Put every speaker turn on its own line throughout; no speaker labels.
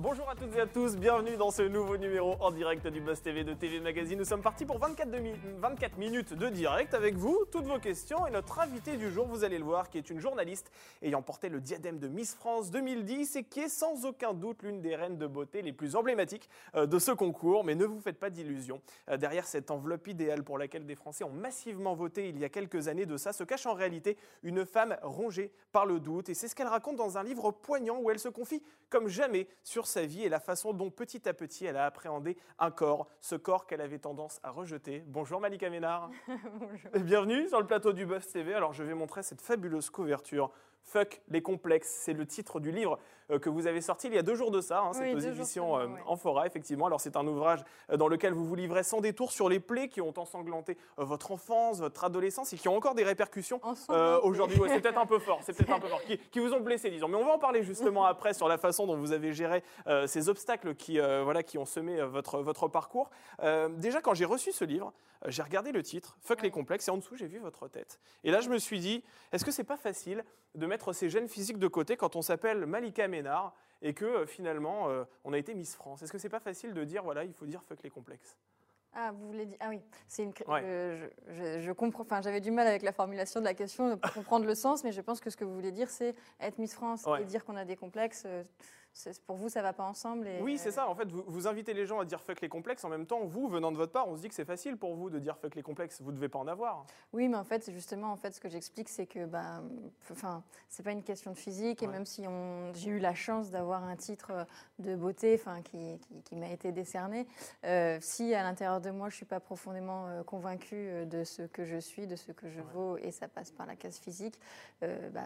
Bonjour à toutes et à tous, bienvenue dans ce nouveau numéro en direct du Buzz TV de TV Magazine. Nous sommes partis pour 24, demi- 24 minutes de direct avec vous, toutes vos questions et notre invité du jour, vous allez le voir, qui est une journaliste ayant porté le diadème de Miss France 2010 et qui est sans aucun doute l'une des reines de beauté les plus emblématiques euh, de ce concours. Mais ne vous faites pas d'illusions. Euh, Derrière cette enveloppe idéale pour laquelle des Français ont massivement voté il y a quelques années de ça, se cache en réalité une femme rongée par le doute. Et c'est ce qu'elle raconte dans un livre poignant où elle se confie comme jamais sur sa vie et la façon dont petit à petit elle a appréhendé un corps, ce corps qu'elle avait tendance à rejeter. Bonjour Malika Ménard.
Bonjour.
Bienvenue sur le plateau du Buzz TV. Alors je vais montrer cette fabuleuse couverture. Fuck les complexes, c'est le titre du livre euh, que vous avez sorti il y a deux jours de ça. hein. c'est
Oui,
aux
deux jours
éditions
seulement,
euh,
ouais.
Amphora, effectivement. Alors c'est un ouvrage euh, dans lequel vous vous livrez sans détour sur les plaies qui ont ensanglanté euh, votre enfance, votre adolescence et qui ont encore des répercussions euh, aujourd'hui, ouais, c'est peut-être un peu fort, c'est peut-être un peu fort, qui, qui vous ont blessé, disons. Mais on va en parler justement après sur la façon dont vous avez géré euh, ces obstacles qui, voilà, qui ont semé votre, votre parcours. Déjà, quand j'ai reçu ce livre, j'ai regardé le titre, Fuck les complexes, et en dessous, j'ai vu votre tête. Et là, je me suis dit, est-ce que c'est pas facile de mettre ces gènes physiques de côté quand on s'appelle Malika Ménard et que euh, finalement, euh, on a été Miss France Est-ce que c'est pas facile de dire, voilà, il faut dire fuck les complexes?
Ah, vous voulez dire Ah oui, c'est une. Je, je- je comprends. Enfin, j'avais du mal avec la formulation de la question pour comprendre le sens, mais je pense que ce que vous voulez dire, c'est être Miss France
Ouais.
et dire qu'on a des complexes. Pour vous, ça va pas ensemble. Et,
Oui, c'est ça. En fait, vous, vous invitez les gens à dire fuck les complexes. En même temps, vous, venant de votre part, on se dit que c'est facile pour vous de dire fuck les complexes. Vous devez pas en avoir.
Oui, mais en fait, c'est justement, en fait, ce que j'explique, c'est que, bah, enfin, c'est pas une question de physique, et
Ouais.
même si on, j'ai eu la chance d'avoir un titre euh, de beauté, enfin, qui, qui, qui m'a été décerné, euh, si à l'intérieur de moi, je suis pas profondément euh, convaincue de ce que je suis, de ce que je
Ouais.
vaux, et ça passe par la case physique, euh, bah,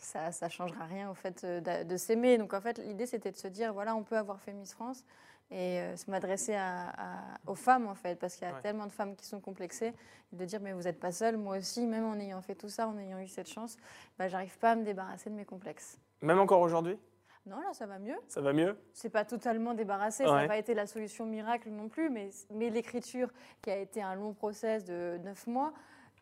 ça, ça changera rien au fait euh, de, s'aimer. Donc en fait, l'idée c'était de se dire voilà, on peut avoir fait Miss France et euh, se m'adresser à- à- aux femmes en fait, parce qu'il y a
Ouais.
tellement de femmes qui sont complexées, de dire mais vous n'êtes pas seule, moi aussi, même en ayant fait tout ça, en ayant eu cette chance, bah, j'arrive pas à me débarrasser de mes complexes.
Même encore aujourd'hui,
Non, là ça va mieux.
ça va mieux?
C'est pas totalement débarrassé, ça n'a pas été la solution miracle non plus, mais, mais l'écriture, qui a été un long process de neuf mois,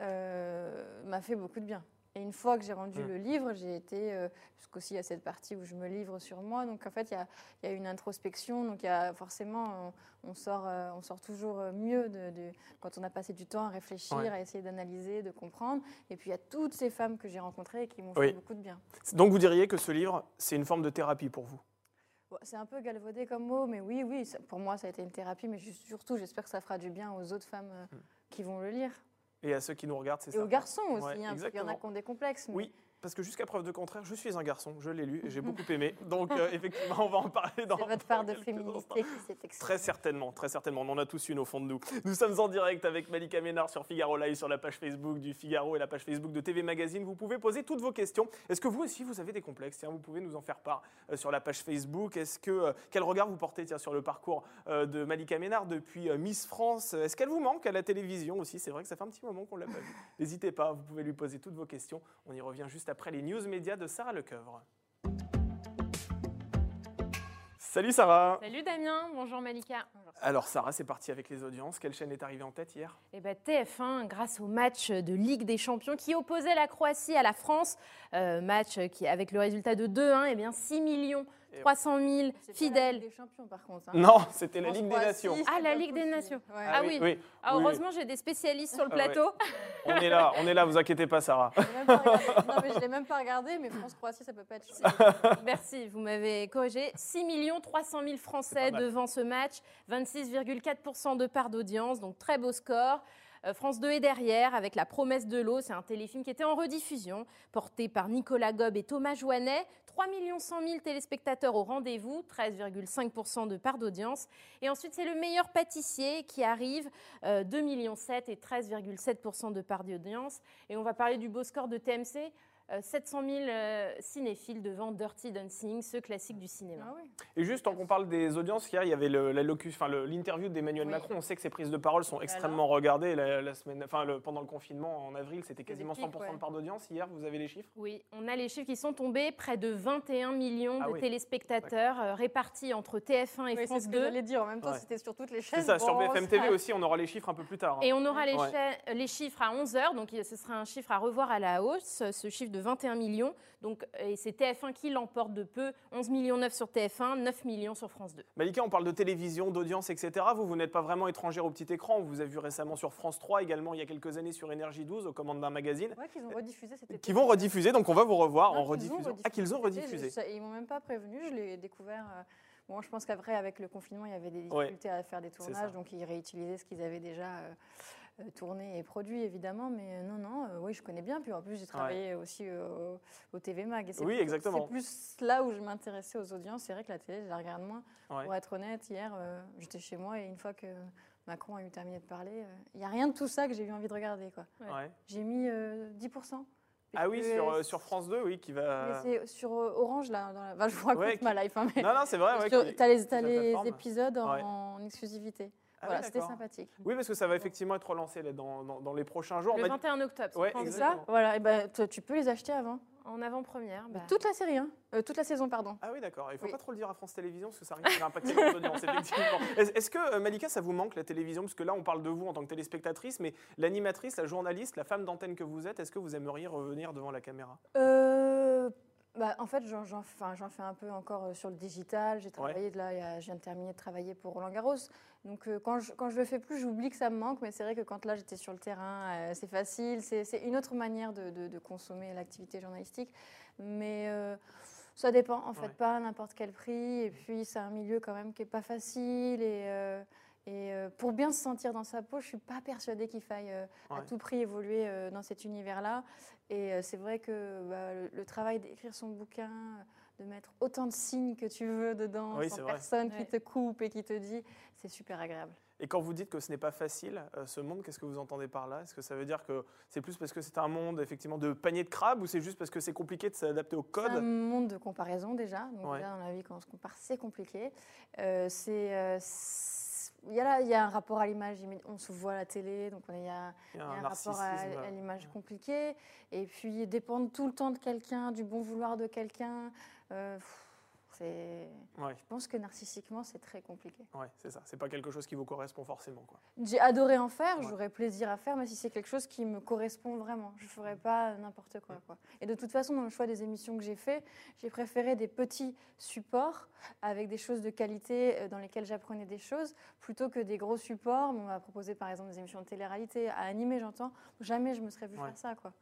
euh, m'a fait beaucoup de bien. Et une fois que j'ai rendu
Mm.
le livre, j'ai été, euh, jusqu'aussi à cette partie où je me livre sur moi, donc en fait il y a, il y a une introspection, donc y a forcément, on, on sort, euh, on sort toujours euh, mieux de, de- quand on a passé du temps à réfléchir,
Ouais.
à essayer d'analyser, de comprendre. Et puis il y a toutes ces femmes que j'ai rencontrées et qui m'ont
Oui.
fait beaucoup de bien.
Donc vous diriez que ce livre, c'est une forme de thérapie pour vous?
C'est un peu galvaudé comme mot, mais oui, oui, pour moi, ça a été une thérapie. Mais surtout, j'espère que ça fera du bien aux autres femmes euh,
Mm.
qui vont le lire.
Et à ceux qui nous regardent, c'est
Et
ça.
aux garçons aussi,
Ouais,
hein, parce qu'il y en a qui ont des complexes. mais-
Oui, parce que jusqu'à preuve de contraire, je suis un garçon, je l'ai lu et j'ai beaucoup aimé. Donc euh, effectivement, on va en parler dans
C'est votre part de féminité
instants.
qui s'est exprimée.
Très certainement, très certainement. On en a tous une au fond de nous. Nous sommes en direct avec Malika Ménard sur Figaro Live, sur la page Facebook du Figaro et la page Facebook de TV Magazine. Vous pouvez poser toutes vos questions. Est-ce que vous aussi, vous avez des complexes? Tiens, vous pouvez nous en faire part euh, sur la page Facebook. Est-ce que euh, quel regard vous portez tiens, sur le parcours de Malika Ménard depuis Miss France? Est-ce qu'elle vous manque à la télévision aussi? C'est vrai que ça fait un petit moment qu'on l'a pas vue. N'hésitez pas, vous pouvez lui poser toutes vos questions. On y revient juste après les news médias de Sarah Lecoeuvre. Salut Sarah
Salut Damien, bonjour Malika.
Alors Sarah, c'est parti avec les audiences. Quelle chaîne est arrivée en tête hier?
Eh ben, TF1, grâce au match de Ligue des Champions qui opposait la Croatie à la France, euh, match qui, avec le résultat de 2-1, eh bien 6 millions
Et
300 000
C'est pas la Ligue
fidèles.
des champions, par contre. hein.
Non, c'était la Ligue des Nations.
Ah, la Ligue des. Nations.
Ouais.
Ah oui.
oui.
Ah,
oui,
heureusement, j'ai des spécialistes sur le
Ah
plateau.
On est là, on est là, vous inquiétez pas Sarah.
Je l'ai même pas regardé. Non, mais je l'ai même pas regardé, mais France-Croatie, ça peut pas être.
Merci, vous m'avez corrigé. 6 300 000
C'est
Français devant ce match, 26,4% de part d'audience, donc très beau score. Euh, France 2 est derrière avec La promesse de l'eau, c'est un téléfilm qui était en rediffusion, porté par Nicolas Gob et Thomas Joannet. 3 100 000 téléspectateurs au rendez-vous, 13,5% de part d'audience. Et ensuite, c'est le meilleur pâtissier qui arrive, euh, 2 millions 7 et 13,7% de part d'audience. Et on va parler du beau score de TMC. Euh, 700 000 euh, cinéphiles devant Dirty Dancing, ce classique du cinéma.
Ah oui.
Et juste, tant qu'on parle des audiences, hier, il y avait l'interview d'Emmanuel
Oui.
Macron. On sait que ses prises de parole sont
alors
extrêmement regardées la, la semaine, enfin, le- pendant le confinement en avril, c'était quasiment
pics,
100%
ouais.
de part d'audience. Hier, vous avez les chiffres?
Oui, on a les chiffres qui sont tombés, près de 21 millions
Ah
de
oui.
téléspectateurs euh, répartis entre TF1 et
Oui, c'est
France
ce que
2.
j'allais dire. En même temps,
Ouais.
c'était sur toutes les chaînes.
C'est ça, sur BFM TV aussi, on aura les chiffres un peu plus tard. hein.
Et on aura les,
Ouais.
les chiffres à 11h, donc ce sera un chiffre à revoir à la hausse, ce chiffre de 21 millions. Donc, et c'est TF1 qui l'emporte de peu. 11 millions 9 sur TF1, 9 millions sur France 2.
Malika, on parle de télévision, d'audience, etc. Vous, vous n'êtes pas vraiment étrangère au petit écran. On vous a vu récemment sur France 3, également il y a quelques années sur Énergie 12, aux commandes d'un magazine.
Ouais, qu'ils ont rediffusé cet été.
Qui vont rediffuser, donc on va vous revoir
Non,
en rediffusion. Ah, qu'ils ont rediffusé.
je- Ils m'ont même pas prévenu, je l'ai découvert. euh, Bon, je pense qu'après, avec le confinement, il y avait des
Ouais.
difficultés à faire des tournages, donc ils réutilisaient ce qu'ils avaient déjà euh, euh, tourné et produit, évidemment. Mais euh, non, non, euh, oui, je connais bien. Puis en plus, j'ai travaillé aussi euh, au, au TV Mag. et c'est
Oui,
plus-
exactement.
C'est plus là où je m'intéressais aux audiences. C'est vrai que la télé, je la regarde moins.
Ouais.
Pour être honnête, hier, euh, j'étais chez moi et une fois que Macron a eu terminé de parler, euh, il n'y a rien de tout ça que j'ai eu envie de regarder. quoi.
Ouais.
Ouais.
J'ai mis euh, 10%.
Ah oui, sur,
euh,
euh, sur France 2, oui, qui va.
mais c'est sur euh, Orange, là. Dans la... enfin, je vous raconte
Ouais, qui-
ma life. hein, mais
Non, non, c'est vrai. ouais, qui-
T'as les, t'as les épisodes en,
Ouais.
en exclusivité.
Ah
voilà,
ouais,
c'était sympathique.
Oui, parce que ça va effectivement être relancé là, dans, dans- dans les prochains jours.
Le
On m'a-
21 octobre,
Ouais,
C'est
2,
ça. Voilà, et ben, toi, tu peux les acheter avant.
en avant-première. bah,
Toute la série, hein. Euh, toute la saison, pardon.
Ah oui, d'accord. Il ne faut
Oui.
pas trop le dire à France Télévisions parce que ça risque d'impacter effectivement. Est-ce est-ce que, euh, Malika, ça vous manque la télévision? Parce que là, on parle de vous en tant que téléspectatrice, mais l'animatrice, la journaliste, la femme d'antenne que vous êtes, est-ce que vous aimeriez revenir devant la caméra?
Euh, bah, en fait, j'en j'en- enfin, j'en fais un peu encore euh, sur le digital. J'ai travaillé, de là, je viens de terminer de travailler pour Roland Garros. Donc, euh, quand je, quand je le fais plus, j'oublie que ça me manque. Mais c'est vrai que quand là, j'étais sur le terrain, euh, c'est facile. C'est c'est une autre manière de, de- de consommer l'activité journalistique. Mais euh, ça dépend, en fait,
Ouais.
pas à n'importe quel prix. Et puis, c'est un milieu quand même qui n'est pas facile. Et. et pour bien se sentir dans sa peau, je suis pas persuadée qu'il faille à
Ouais.
tout prix évoluer dans cet univers-là. Et euh, c'est vrai que bah, le, le travail d'écrire son bouquin, de mettre autant de signes que tu veux dedans,
Oui,
sans
vrai.
personne
Ouais.
qui te coupe et qui te dit, c'est super agréable.
Et quand vous dites que ce n'est pas facile, euh, ce monde, qu'est-ce que vous entendez par là? Est-ce que ça veut dire que c'est plus parce que c'est un monde effectivement de panier de crabes ou c'est juste parce que c'est compliqué de s'adapter au
C'est un
code?
monde de comparaison déjà. Donc
Ouais.
déjà dans la vie, quand on se compare, c'est compliqué. Euh, c'est, euh, c'est- il y, a là, il y a un rapport à l'image. On se voit à la télé, donc il y a,
Il y a
Il y a
un
un rapport à, l'image compliquée. Et puis dépendre tout le temps de quelqu'un, du bon vouloir de quelqu'un. euh, pff, c'est...
Ouais,
Je pense que narcissiquement, c'est très compliqué.
ouais, c'est ça. C'est pas quelque chose qui vous correspond forcément. Quoi.
J'ai adoré en faire,
Ouais.
j'aurais plaisir à faire, mais si c'est quelque chose qui me correspond vraiment, je ne ferais pas n'importe quoi, quoi. Et de toute façon, dans le choix des émissions que j'ai fait, j'ai préféré des petits supports avec des choses de qualité euh, dans lesquelles j'apprenais des choses, plutôt que des gros supports. On m'a proposé par exemple des émissions de télé-réalité, à animer, j'entends. Jamais je me serais vu faire ça, quoi.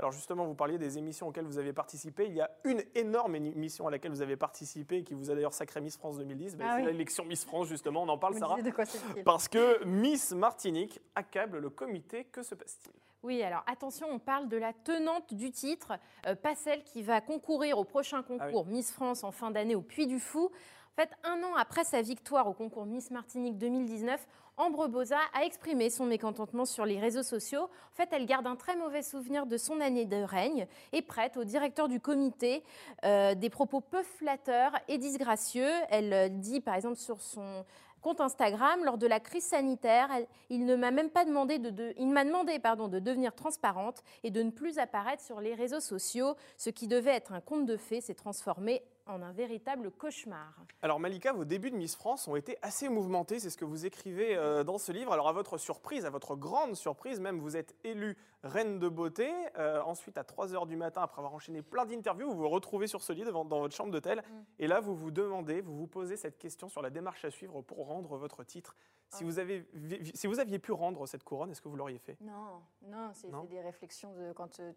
Alors justement, vous parliez des émissions auxquelles vous avez participé. Il y a une énorme émission à laquelle vous avez participé, qui vous a d'ailleurs sacré Miss France 2010. Ben,
Ah
c'est
oui.
l'élection Miss France, justement. On en parle,
me
Sarah.
de quoi
Parce que Miss Martinique accable le comité. Que se passe-t-il?
Oui, alors attention, on parle de la tenante du titre, euh, pas celle qui va concourir au prochain concours Miss France en fin d'année au Puy du Fou. Fait, un an après sa victoire au concours Miss Martinique 2019, Ambre Boza a exprimé son mécontentement sur les réseaux sociaux. En fait, elle garde un très mauvais souvenir de son année de règne et prête au directeur du comité euh, des propos peu flatteurs et disgracieux. Elle euh, dit par exemple sur son compte Instagram, lors de la crise sanitaire, il ne m'a même pas demandé de, de- il m'a demandé pardon de devenir transparente et de ne plus apparaître sur les réseaux sociaux. Ce qui devait être un conte de fées s'est transformé en un véritable cauchemar.
Alors Malika, vos débuts de Miss France ont été assez mouvementés, c'est ce que vous écrivez euh, dans ce livre. Alors à votre surprise, à votre grande surprise même, vous êtes élue reine de beauté. Euh, ensuite, à 3h du matin, après avoir enchaîné plein d'interviews, vous vous retrouvez sur ce lit devant, dans votre chambre d'hôtel. Et là, vous vous demandez, vous vous posez cette question sur la démarche à suivre pour rendre votre titre. Si,
Ah.
vous, avez, si vous aviez pu rendre cette couronne, est-ce que vous l'auriez fait?
Non, non, c'est des réflexions de quand euh,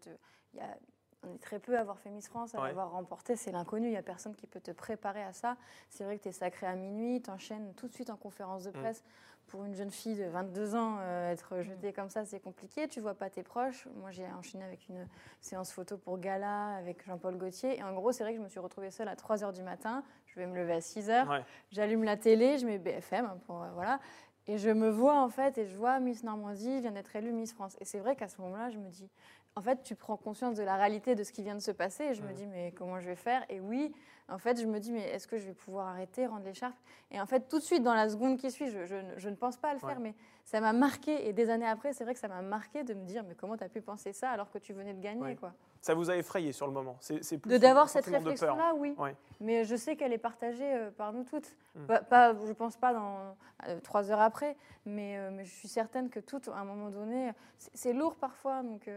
il y a- on est très peu à avoir fait Miss France, à
Ouais.
l'avoir remporté, c'est l'inconnu, il n'y a personne qui peut te préparer à ça. C'est vrai que tu es sacré à minuit, tu enchaînes tout de suite en conférence de
Mm.
presse. Pour une jeune fille de 22 ans, euh, être jetée comme ça, c'est compliqué. Tu vois pas tes proches. Moi, j'ai enchaîné avec une séance photo pour Gala avec Jean-Paul Gaultier. Et en gros, c'est vrai que je me suis retrouvée seule à 3 h du matin. Je vais me lever à 6 h.
Ouais.
J'allume la télé, je mets BFM, hein, pour, euh, voilà, et je me vois en fait, et je vois Miss Normandie vient d'être élue Miss France. Et c'est vrai qu'à ce moment-là, je me dis, en fait, tu prends conscience de la réalité de ce qui vient de se passer, et je me dis, mais comment je vais faire? Et oui, en fait, je me dis, mais est-ce que je vais pouvoir arrêter, rendre l'écharpe? Et en fait, tout de suite, dans la seconde qui suit, je, je ne- je ne pense pas à le faire, mais ça m'a marqué. Et des années après, c'est vrai que ça m'a marqué de me dire, mais comment tu as pu penser ça alors que tu venais de gagner
Ouais.
quoi?
Ça vous a effrayé sur le moment C'est plus
De d'avoir cette réflexion-là, oui.
Ouais.
Mais je sais qu'elle est partagée euh, par nous toutes.
Mm.
Pas, pas- je pense pas dans euh, trois heures après, mais, euh, mais je suis certaine que toutes, à un moment donné, c'est lourd parfois, donc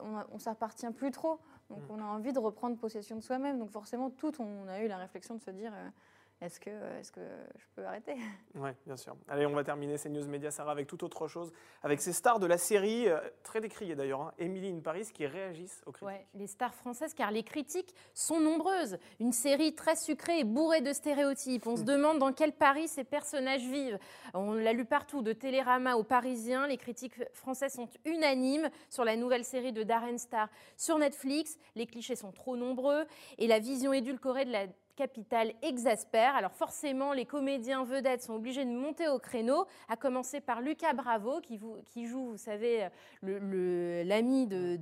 on, on s'appartient plus trop. Donc
Mm.
on a envie de reprendre possession de soi-même. Donc forcément, toutes, on a eu la réflexion de se dire, euh, est-ce que, est que je peux arrêter?
Oui, bien sûr. Allez, on va terminer ces news médias, Sarah, avec toute autre chose, avec ces stars de la série, euh, très décriées d'ailleurs, hein, Emily in Paris, qui réagissent aux critiques.
Ouais, les stars françaises, car les critiques sont nombreuses. Une série très sucrée et bourrée de stéréotypes. On se demande dans quel Paris ces personnages vivent. On l'a lu partout, de Télérama aux Parisiens. Les critiques françaises sont unanimes sur la nouvelle série de Darren Star sur Netflix. Les clichés sont trop nombreux et la vision édulcorée de la capitale exaspère. Alors forcément, les comédiens vedettes sont obligés de monter au créneau, à commencer par Lucas Bravo, qui, joue, vous savez, l'ami de,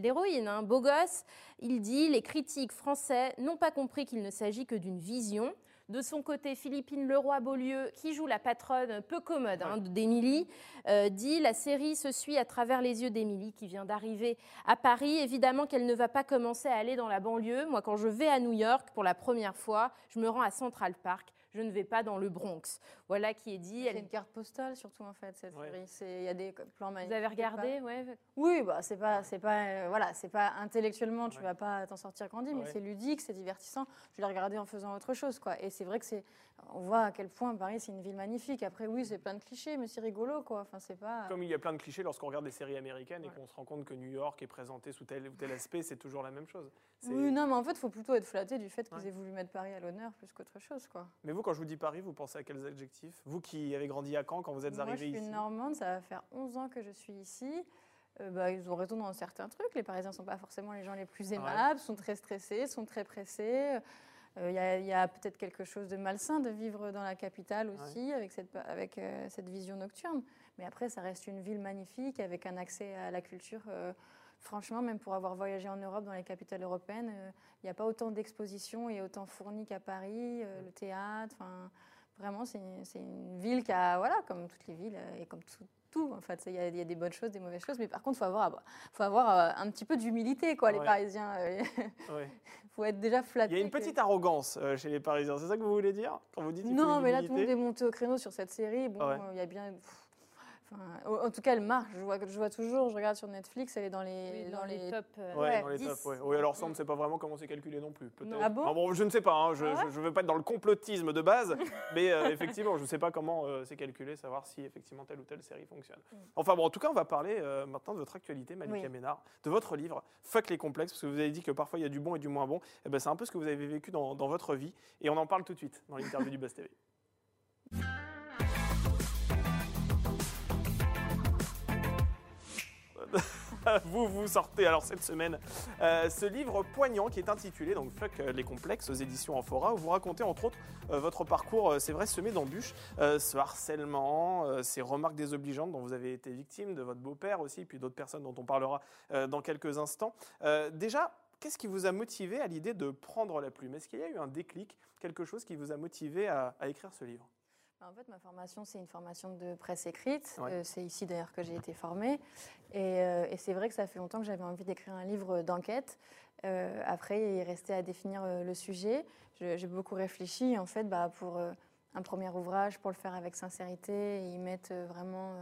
l'héroïne, un beau gosse. Il dit Les critiques français n'ont pas compris qu'il ne s'agit que d'une vision. De son côté, Philippine Leroy-Beaulieu, qui joue la patronne peu commode hein, d'Émilie, euh, dit La série se suit à travers les yeux d'Émilie, qui vient d'arriver à Paris. Évidemment qu'elle ne va pas commencer à aller dans la banlieue. Moi, quand je vais à New York pour la première fois, je me rends à Central Park. Je ne vais pas dans le Bronx. Voilà qui est dit.
C'est
Elle-
une carte postale surtout en fait cette série. Il y a des plans
Vous
magnifiques.
avez regardé ouais.
Oui, bah c'est pas, c'est pas, euh, voilà, c'est pas intellectuellement, tu
Ouais.
vas pas t'en sortir grandi, mais c'est ludique, c'est divertissant. Je l'ai regardé en faisant autre chose, quoi. Et c'est vrai que c'est, on voit à quel point Paris c'est une ville magnifique. Après, oui, c'est plein de clichés, mais c'est rigolo, quoi. Enfin, c'est pas.
Comme il y a plein de clichés lorsqu'on regarde des séries américaines et qu'on se rend compte que New York est présenté sous tel ou tel aspect, c'est toujours la même chose.
Oui, non, mais en fait, il faut plutôt être flatté du fait qu'ils aient voulu mettre Paris à l'honneur plus qu'autre chose, quoi.
Mais vous, quand je vous dis Paris, vous pensez à quels adjectifs? Vous qui avez grandi à Caen, quand vous êtes
Moi, je
arrivé
suis
ici
Normande, ça va faire 11 ans que je suis ici. Euh, bah, ils ont raison dans certains trucs. Les Parisiens ne sont pas forcément les gens les plus
Ouais.
aimables, sont très stressés, sont très pressés. Euh, Il y a, peut-être quelque chose de malsain de vivre dans la capitale aussi, avec, cette, avec euh, cette vision nocturne. Mais après, ça reste une ville magnifique, avec un accès à la culture. Franchement, même pour avoir voyagé en Europe, dans les capitales européennes, euh, il n'y a pas autant d'expositions et autant fournies qu'à Paris, euh, le théâtre. Vraiment, c'est une, ville qui a, voilà, comme toutes les villes euh, et comme tout. tout, en fait, il y, a- il y a des bonnes choses, des mauvaises choses, mais par contre, il faut avoir, faut avoir un petit peu d'humilité, quoi, les. Parisiens. Il
Ouais.
faut être déjà flatté.
Il y a une
que-
petite arrogance euh, chez les Parisiens, c'est ça que vous voulez dire? Quand vous dites
Non, mais là, tout le monde est monté au créneau sur cette série. Bon,
Ouais.
il y a bien. pff, enfin, en tout cas, elle marche. Je vois, je vois toujours, je regarde sur Netflix, elle est dans les,
Oui,
dans les
top. euh,
Ouais,
Ouais,
dans les
10.
tops, ouais. Oui, alors ça, on ne sait pas vraiment comment c'est calculé non plus. peut-être.
Non.
Ah bon
je ne sais pas, hein, je
Ah ouais
ne veux pas être dans le complotisme de base, mais euh, effectivement, je ne sais pas comment euh, c'est calculé, savoir si effectivement telle ou telle série fonctionne.
Mm.
Enfin bon, en tout cas, on va parler euh, maintenant de votre actualité, Malika
Oui.
Ménard, de votre livre Fuck les complexes, parce que vous avez dit que parfois il y a du bon et du moins bon. Eh ben, c'est un peu ce que vous avez vécu dans, dans votre vie, et on en parle tout de suite dans l'interview du Buzz TV. vous vous sortez alors cette semaine euh, ce livre poignant qui est intitulé donc Fuck euh, les complexes aux éditions Amphora. Où vous racontez entre autres euh, votre parcours, c'est vrai, semé d'embûches, ce harcèlement, ces remarques désobligeantes dont vous avez été victime, de votre beau-père aussi, puis d'autres personnes dont on parlera dans quelques instants. Déjà, qu'est-ce qui vous a motivé à l'idée de prendre la plume? Est-ce qu'il y a eu un déclic, quelque chose qui vous a motivé à écrire ce livre?
En fait, ma formation, c'est une formation de presse écrite.
Ouais.
Euh, c'est ici d'ailleurs que j'ai été formée. Et, euh, et c'est vrai que ça fait longtemps que j'avais envie d'écrire un livre d'enquête. Euh, après, il restait à définir le sujet. Je- J'ai beaucoup réfléchi. En fait, bah, pour un premier ouvrage, pour le faire avec sincérité et y mettre vraiment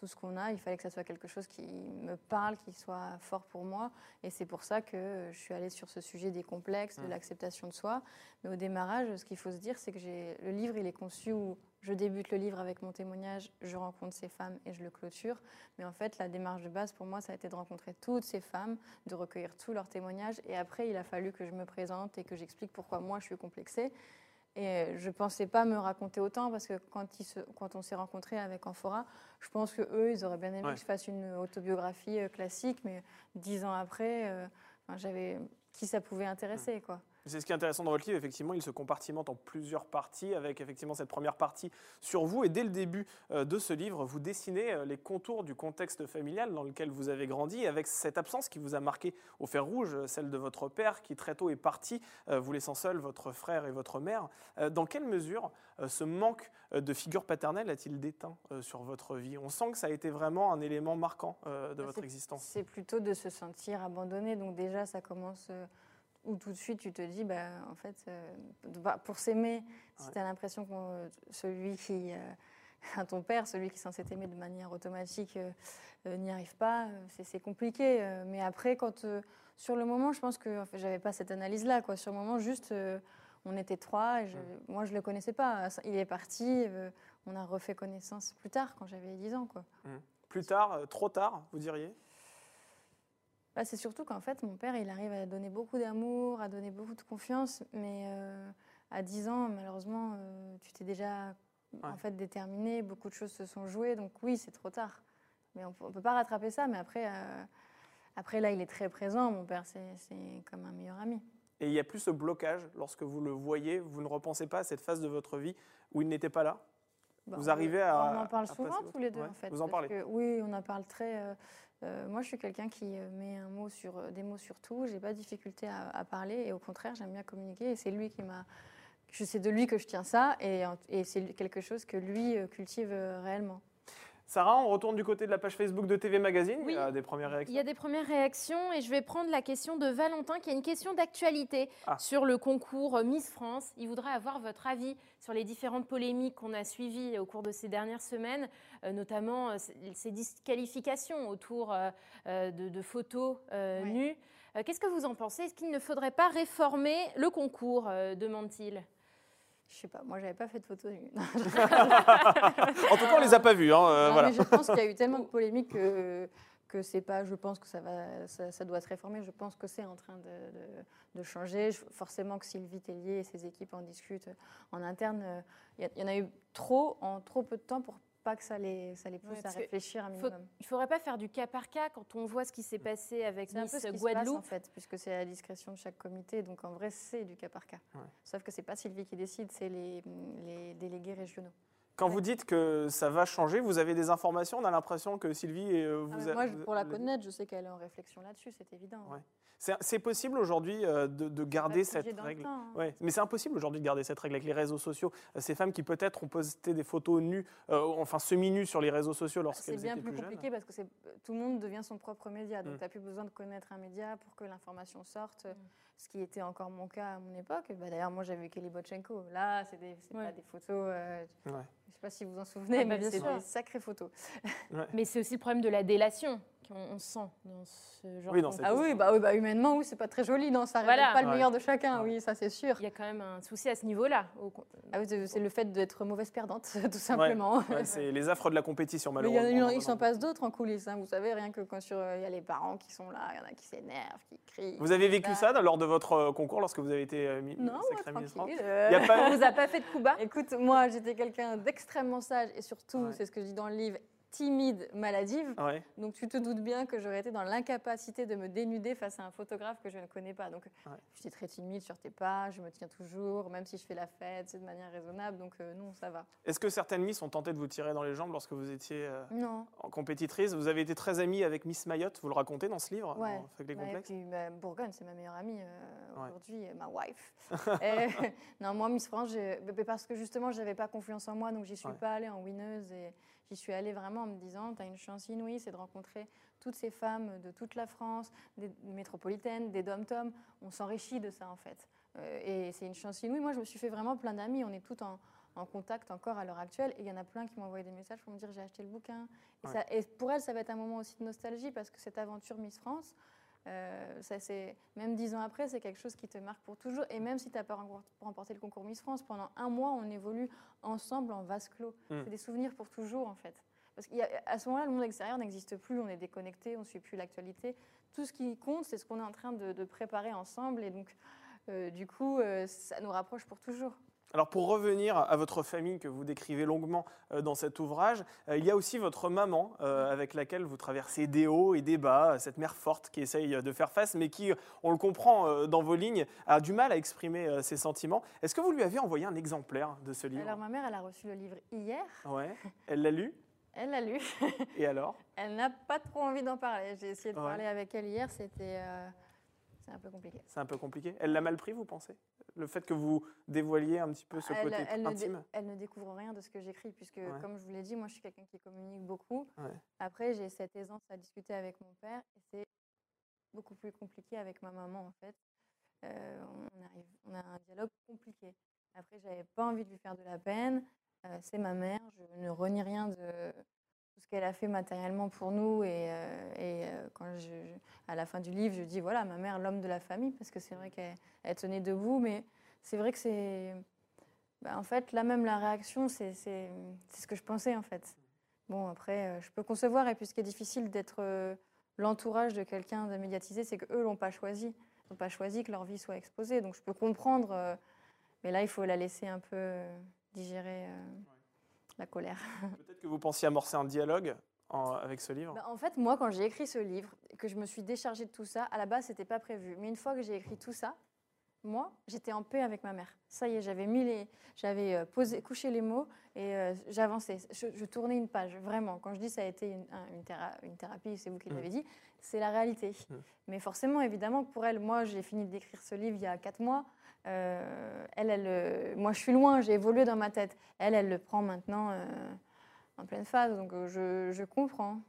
tout ce qu'on a, il fallait que ça soit quelque chose qui me parle, qui soit fort pour moi. Et c'est pour ça que je suis allée sur ce sujet des complexes, de l'acceptation de soi. Mais au démarrage, ce qu'il faut se dire, c'est que j'ai- le livre, il est conçu où je débute le livre avec mon témoignage, je rencontre ces femmes et je le clôture. Mais en fait, la démarche de base pour moi, ça a été de rencontrer toutes ces femmes, de recueillir tous leurs témoignages. Et après, il a fallu que je me présente et que j'explique pourquoi moi je suis complexée. Et je ne pensais pas me raconter autant parce que quand, ils se- quand on s'est rencontrés avec Amphora, je pense que eux, ils auraient bien aimé
Ouais.
que je fasse une autobiographie euh, classique, mais dix ans après, euh, enfin, j'avais qui ça pouvait intéresser, quoi.
C'est ce qui est intéressant dans votre livre, effectivement, il se compartimente en plusieurs parties, avec effectivement cette première partie sur vous. Et dès le début euh, de ce livre, vous dessinez euh, les contours du contexte familial dans lequel vous avez grandi, avec cette absence qui vous a marqué au fer rouge, euh, celle de votre père qui très tôt est parti, vous laissant seul votre frère et votre mère. Dans quelle mesure ce manque de figure paternelle a-t-il déteint sur votre vie? On sent que ça a été vraiment un élément marquant de
Bah,
votre existence.
C'est plutôt de se sentir abandonné. Donc déjà, ça commence où tout de suite tu te dis, bah, en fait, euh, bah, pour s'aimer, si
Ouais.
tu as l'impression que euh, celui qui, euh, ton père, celui qui est censé t'aimer de manière automatique, euh, n'y arrive pas, c'est- compliqué. mais après, quand sur le moment, je pense que enfin, j'avais pas cette analyse-là. Quoi. Sur le moment, juste, on était trois. Et je- moi, je le connaissais pas. Il est parti. on a refait connaissance plus tard, quand j'avais 10 ans. Quoi.
Plus tard, trop tard, vous diriez?
Bah, c'est surtout qu'en fait, mon père, il arrive à donner beaucoup d'amour, à donner beaucoup de confiance, mais euh, à 10 ans, malheureusement, euh, tu t'es déjà en fait déterminé, beaucoup de choses se sont jouées, donc oui, c'est trop tard. Mais on ne peut pas rattraper ça, mais après, euh, après, là, il est très présent, mon père, c'est comme un meilleur ami.
Et il n'y a plus ce blocage lorsque vous le voyez, vous ne repensez pas à cette phase de votre vie où il n'était pas là?
Bah,
Vous
on-
arrivez à-
On en parle souvent
passer-
tous les deux,
Ouais,
en fait.
vous en parlez
que- Oui, on en parle très. euh, euh, moi, je suis quelqu'un qui euh, met un mot sur, des mots sur tout. J'ai pas de difficulté à, à parler et au contraire, j'aime bien communiquer. Et c'est lui qui m'a. Je sais de lui que je tiens ça et, c'est quelque chose que lui cultive réellement.
Sarah, on retourne du côté de la page Facebook de TV Magazine.
Oui.
Il y a des premières
Il
réactions.
y a des premières réactions et je vais prendre la question de Valentin qui a une question d'actualité
Ah.
sur le concours Miss France. Il voudrait avoir votre avis sur les différentes polémiques qu'on a suivies au cours de ces dernières semaines, euh, notamment euh, ces disqualifications autour euh, de, de photos
Oui.
nues. Qu'est-ce que vous en pensez? Est-ce qu'il ne faudrait pas réformer le concours, demande-t-il
Je sais pas, moi, j'avais pas fait de photos nues.
En tout cas, on les a pas vus. hein, euh,
Non,
voilà.
mais je pense qu'il y a eu tellement de polémiques que, que c'est pas. Je pense que ça, va, ça, ça doit se réformer. Je pense que c'est en train de, de- de changer. Je- forcément que Sylvie Tellier et ses équipes en discutent en interne. Euh, Il y, y en a eu trop en trop peu de temps pour pas que ça les, ça les pousse
Ouais,
à réfléchir un
Faut-
minimum.
Il ne faudrait pas faire du cas par cas quand on voit ce qui s'est passé avec
un peu ce qui se passe en
Guadeloupe.
fait, puisque c'est à la discrétion de chaque comité. Donc en vrai, c'est du cas par cas.
Ouais.
Sauf que c'est pas Sylvie qui décide, c'est les, les délégués régionaux.
Quand vous dites que ça va changer, vous avez des informations On a l'impression que Sylvie euh,
Ah,
vous
mais
a-
moi,
vous-
pour la connaître, je sais qu'elle est en réflexion là-dessus, c'est évident.
Ouais. C'est c'est possible aujourd'hui euh, de, garder cette règle
temps, hein.
Ouais, mais c'est impossible aujourd'hui de garder cette règle avec les réseaux sociaux. Euh, Ces femmes qui peut-être ont posté des photos nues, euh, enfin semi-nues sur les réseaux sociaux
C'est
lorsqu'elles
bien
étaient
plus
plus,
compliqué
jeunes.
parce que c'est- tout le monde devient son propre média. Donc,
Mm.
tu n'as plus besoin de connaître un média pour que l'information sorte,
Mm.
ce qui était encore mon cas à mon époque. Bah, D'ailleurs, moi, j'avais Kelly Botchenko. Là, c'est des- c'est
Ouais.
pas des photos. euh,
Ouais.
Je ne sais pas si vous en souvenez,
Ah
mais
bien
c'est
sûr.
des sacrées photos.
Mais c'est aussi le problème de la délation qu'on on sent dans ce genre
Oui,
de
dans
Ah oui, bah, oui, bah, humainement, oui, c'est pas très joli. Non, ça révèle
Voilà.
pas le
Ouais.
meilleur de chacun.
Ouais.
Oui, ça, c'est sûr.
Il y a quand même un souci à ce niveau-là.
Ah oui, c'est le fait d'être mauvaise perdante, tout simplement.
Ouais, c'est les affres de la compétition,
Mais il y en a-
malheureusement.
il s'en passe d'autres en coulisses. hein. Vous savez, rien que quand sur, euh, il y a les parents qui sont là, il y en a qui s'énervent, qui crient.
Vous avez vécu ça lors de votre euh, concours lorsque vous avez été euh, mi-
Non, moi, euh,
y a pas-
On vous a pas fait de coup bas
Écoute, moi, j'étais quelqu'un d'extrêmement sage et surtout,
Ouais.
c'est ce que je dis dans le livre, timide, maladive.
Ouais.
Donc tu te doutes bien que j'aurais été dans l'incapacité de me dénuder face à un photographe que je ne connais pas. Donc
Ouais.
j'étais très timide, je sortais pas, je me tiens toujours, même si je fais la fête, c'est de manière raisonnable. Donc euh, non, ça va.
Est-ce que certaines Miss ont tenté de vous tirer dans les jambes lorsque vous étiez euh,
Non.
en compétitrice? Vous avez été très amie avec Miss Mayotte, vous le racontez dans ce livre,
Ouais.
Fake les
et puis bah, Bourgogne, c'est ma meilleure amie euh, aujourd'hui, ma wife. Et, non, moi, Miss France, bah, parce que justement, j'avais pas confiance en moi, donc j'y suis pas allée en winneuse et j'y suis allée vraiment en me disant, tu as une chance inouïe, c'est de rencontrer toutes ces femmes de toute la France, des métropolitaines, des dom-toms. On s'enrichit de ça en fait. Euh, et c'est une chance inouïe. Moi, je me suis fait vraiment plein d'amis. On est toutes en, en contact encore à l'heure actuelle. Et il y en a plein qui m'ont envoyé des messages pour me dire j'ai acheté le bouquin. Et,
Ouais.
ça- et pour elles, ça va être un moment aussi de nostalgie parce que cette aventure Miss France, euh, ça, c'est, même dix ans après, c'est quelque chose qui te marque pour toujours. Et même si tu n'as pas remporté- le concours Miss France, pendant un mois, on évolue ensemble en vase clos.
Mm.
C'est des souvenirs pour toujours, en fait. Parce qu'à ce moment-là, le monde extérieur n'existe plus, on est déconnecté, on ne suit plus l'actualité. Tout ce qui compte, c'est ce qu'on est en train de, de préparer ensemble. Et donc, euh, du coup, euh, ça nous rapproche pour toujours.
Alors pour revenir à votre famille que vous décrivez longuement euh, dans cet ouvrage, euh, il y a aussi votre maman euh, avec laquelle vous traversez des hauts et des bas, cette mère forte qui essaye de faire face mais qui, on le comprend dans vos lignes, a du mal à exprimer ses sentiments. Est-ce que vous lui avez envoyé un exemplaire de ce livre?
Alors ma mère, elle a reçu le livre hier.
Ouais. Elle l'a lu?
Elle l'a lu.
et alors?
Elle n'a pas trop envie d'en parler. J'ai essayé de
Ouais.
parler avec elle hier, c'était euh, c'est un peu compliqué.
C'est un peu compliqué. Elle l'a mal pris, vous pensez? Le fait que vous dévoiliez un petit peu ce
elle,
côté
elle ne
intime?
elle ne découvre rien de ce que j'écris, puisque,
Ouais.
comme je vous l'ai dit, moi, je suis quelqu'un qui communique beaucoup.
Ouais.
Après, j'ai cette aisance à discuter avec mon père, et c'est beaucoup plus compliqué avec ma maman, en fait. Euh, on, arrive, on a un dialogue compliqué. Après, j'avais pas envie de lui faire de la peine. Euh, c'est ma mère, je ne renie rien de ce qu'elle a fait matériellement pour nous. Et, euh, euh, à la fin du livre, je dis voilà, ma mère, l'homme de la famille, parce que c'est vrai qu'elle elle tenait debout, mais c'est vrai que c'est. bah, en fait, là même, la réaction, c'est ce que je pensais, en fait. Bon, après, euh, je peux concevoir, et puis ce qui est difficile d'être l'entourage de quelqu'un de médiatisé, c'est qu'eux l'ont pas choisi. Ils n'ont pas choisi que leur vie soit exposée. Donc je peux comprendre, mais là, il faut la laisser un peu digérer la colère.
Peut-être que vous pensiez amorcer un dialogue en- avec ce livre
Bah, en fait, moi, quand j'ai écrit ce livre, que je me suis déchargée de tout ça, à la base, c'était pas prévu. Mais une fois que j'ai écrit tout ça, moi, j'étais en paix avec ma mère. Ça y est, j'avais mis les, j'avais euh, posé, couché les mots et euh, j'avançais. Je, je tournais une page, vraiment. Quand je dis ça a été une, un- une, théra- une thérapie, c'est vous qui
Mm.
l'avez dit, c'est la réalité.
Mm.
Mais forcément, évidemment, pour elle, moi, j'ai fini d'écrire ce livre il y a quatre mois. Euh, elle, elle, euh, moi, je suis loin, j'ai évolué dans ma tête. Elle, elle le prend maintenant euh, en pleine phase, donc je, je comprends.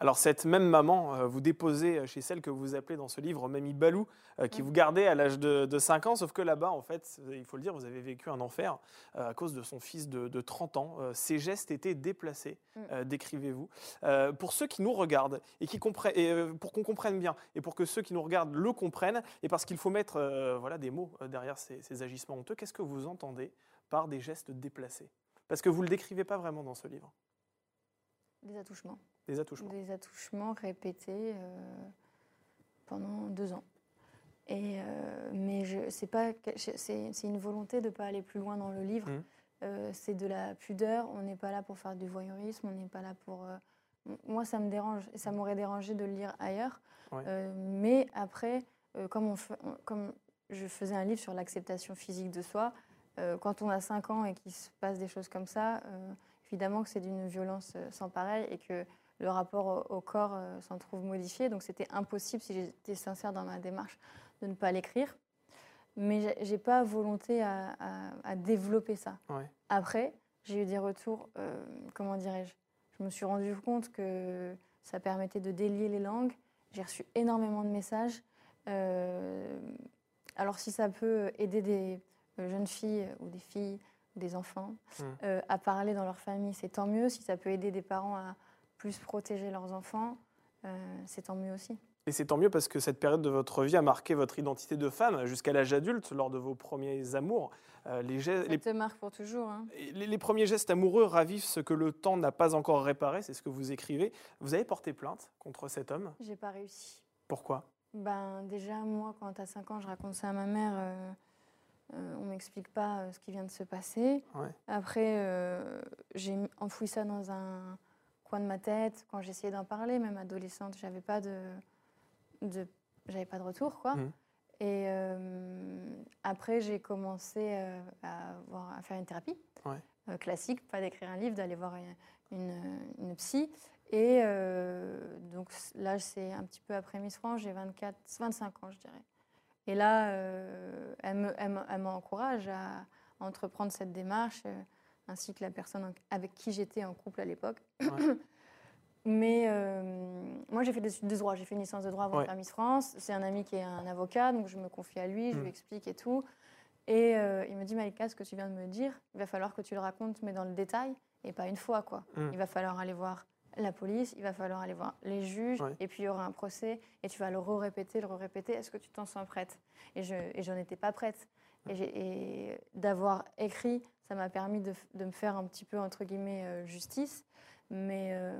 Alors cette même maman, euh, vous déposez chez celle que vous appelez dans ce livre Mamie Balou, euh, qui
Mm.
vous gardait à l'âge de, de 5 ans, sauf que là-bas, en fait, euh, il faut le dire, vous avez vécu un enfer euh, à cause de son fils de, de 30 ans. Euh, ses gestes étaient déplacés,
Mm.
euh, décrivez-vous. Euh, pour ceux qui nous regardent, et, qui comprennent, et euh, pour qu'on comprenne bien, et pour que ceux qui nous regardent le comprennent, et parce qu'il faut mettre euh, voilà, des mots euh, derrière ces, ces agissements honteux, qu'est-ce que vous entendez par des gestes déplacés? Parce que vous ne le décrivez pas vraiment dans ce livre,
Des attouchements.
Des attouchements.
Des attouchements répétés euh, pendant deux ans. Et, euh, mais c'est, une volonté de ne pas aller plus loin dans le livre.
Mhm.
Euh, c'est de la pudeur. On n'est pas là pour faire du voyeurisme. On n'est pas là pour. euh, moi, ça me dérange. Et ça m'aurait dérangé de le lire ailleurs.
Ouais.
Euh, mais après, comme, on comme je faisais un livre sur l'acceptation physique de soi, quand on a 5 ans et qu'il se passe des choses comme ça, évidemment que c'est d'une violence sans pareil et que le rapport au, corps euh, s'en trouve modifié. Donc c'était impossible, si j'étais sincère dans ma démarche, de ne pas l'écrire. Mais j'ai- pas volonté à, à- à développer ça.
Ouais.
Après, j'ai eu des retours, euh, comment dirais-je? Je me suis rendu compte que ça permettait de délier les langues. J'ai reçu énormément de messages. Euh, alors si ça peut aider des jeunes filles ou des filles des enfants
Mm.
euh, à parler dans leur famille, c'est tant mieux. Si ça peut aider des parents à plus protéger leurs enfants, euh, c'est tant mieux aussi.
Et c'est tant mieux parce que cette période de votre vie a marqué votre identité de femme jusqu'à l'âge adulte, lors de vos premiers amours. Euh, les, gestes-
Ça
les-
te marque pour toujours. hein.
les- les premiers gestes amoureux ravivent ce que le temps n'a pas encore réparé, c'est ce que vous écrivez. Vous avez porté plainte contre cet homme?
J'ai pas réussi.
Pourquoi?
Ben, déjà, moi, quand à 5 ans, je raconte ça à ma mère, euh, euh, on m'explique pas euh, ce qui vient de se passer.
Ouais.
Après, euh, j'ai enfoui ça dans un coin de ma tête. Quand j'essayais d'en parler, même adolescente, j'avais pas de, de j'avais pas de retour, quoi.
Mhm.
Et euh, après, j'ai commencé euh, à, faire une thérapie
Ouais.
euh, classique, pas d'écrire un livre, d'aller voir une, une- une psy. Et euh, donc là, c'est un petit peu après Miss France, j'ai 24, 25 ans, je dirais. Et là, euh, elle me- elle me- elle m'encourage à entreprendre cette démarche, ainsi que la personne avec qui j'étais en couple à l'époque.
Ouais.
Mais euh, moi, j'ai fait des études de droit. J'ai fait une licence de droit avant
Ouais.
de faire Miss France. C'est un ami qui est un avocat, donc je me confie à lui, je lui explique et tout. Et euh, il me dit, Malika, ce que tu viens de me dire, il va falloir que tu le racontes, mais dans le détail, et pas une fois, quoi.
Mm.
Il va falloir aller voir la police, il va falloir aller voir les juges,
Ouais.
et puis il y aura un procès, et tu vas le re-répéter, le re-répéter. Est-ce que tu t'en sens prête? Et je et j'en étais pas prête. Et, d'avoir écrit, ça m'a permis de, me faire un petit peu, entre guillemets, euh, justice. Mais euh,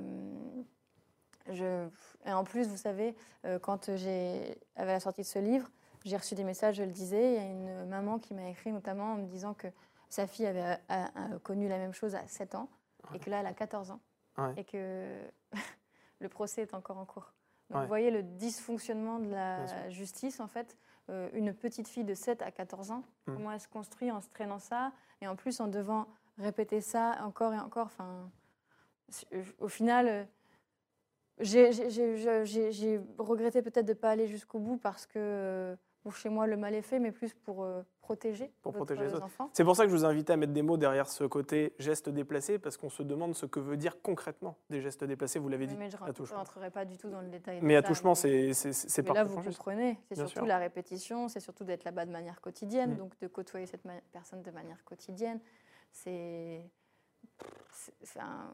je, et en plus, vous savez, euh, quand j'ai, avec la sortie de ce livre, j'ai reçu des messages, je le disais. Il y a une maman qui m'a écrit notamment en me disant que sa fille avait a- a- connu la même chose à 7 ans et que là, elle a 14 ans
Ouais.
et que le procès est encore en cours. Donc
Ouais.
vous voyez le dysfonctionnement de la justice, en fait. Euh, une petite fille de 7 à 14 ans,
Mm.
comment elle se construit en se traînant ça et en plus en devant répéter ça encore et encore. Enfin, au final, euh, j'ai regretté peut-être de ne pas aller jusqu'au bout parce que euh, bon, chez moi, le mal est fait, mais plus pour euh, protéger,
Pour
votre-
protéger les autres.
enfants.
C'est pour ça que je vous ai invité à mettre des mots derrière ce côté geste déplacé, parce qu'on se demande ce que veut dire concrètement des gestes déplacés, vous l'avez dit.
mais je ne rentrerai pas du tout dans le détail.
Mais attouchement, c'est c'est-
Mais là, vous comprenez, c'est surtout
sûr.
la répétition, c'est surtout d'être là-bas de manière quotidienne,
Mm.
donc de côtoyer cette personne de manière quotidienne. C'est. un-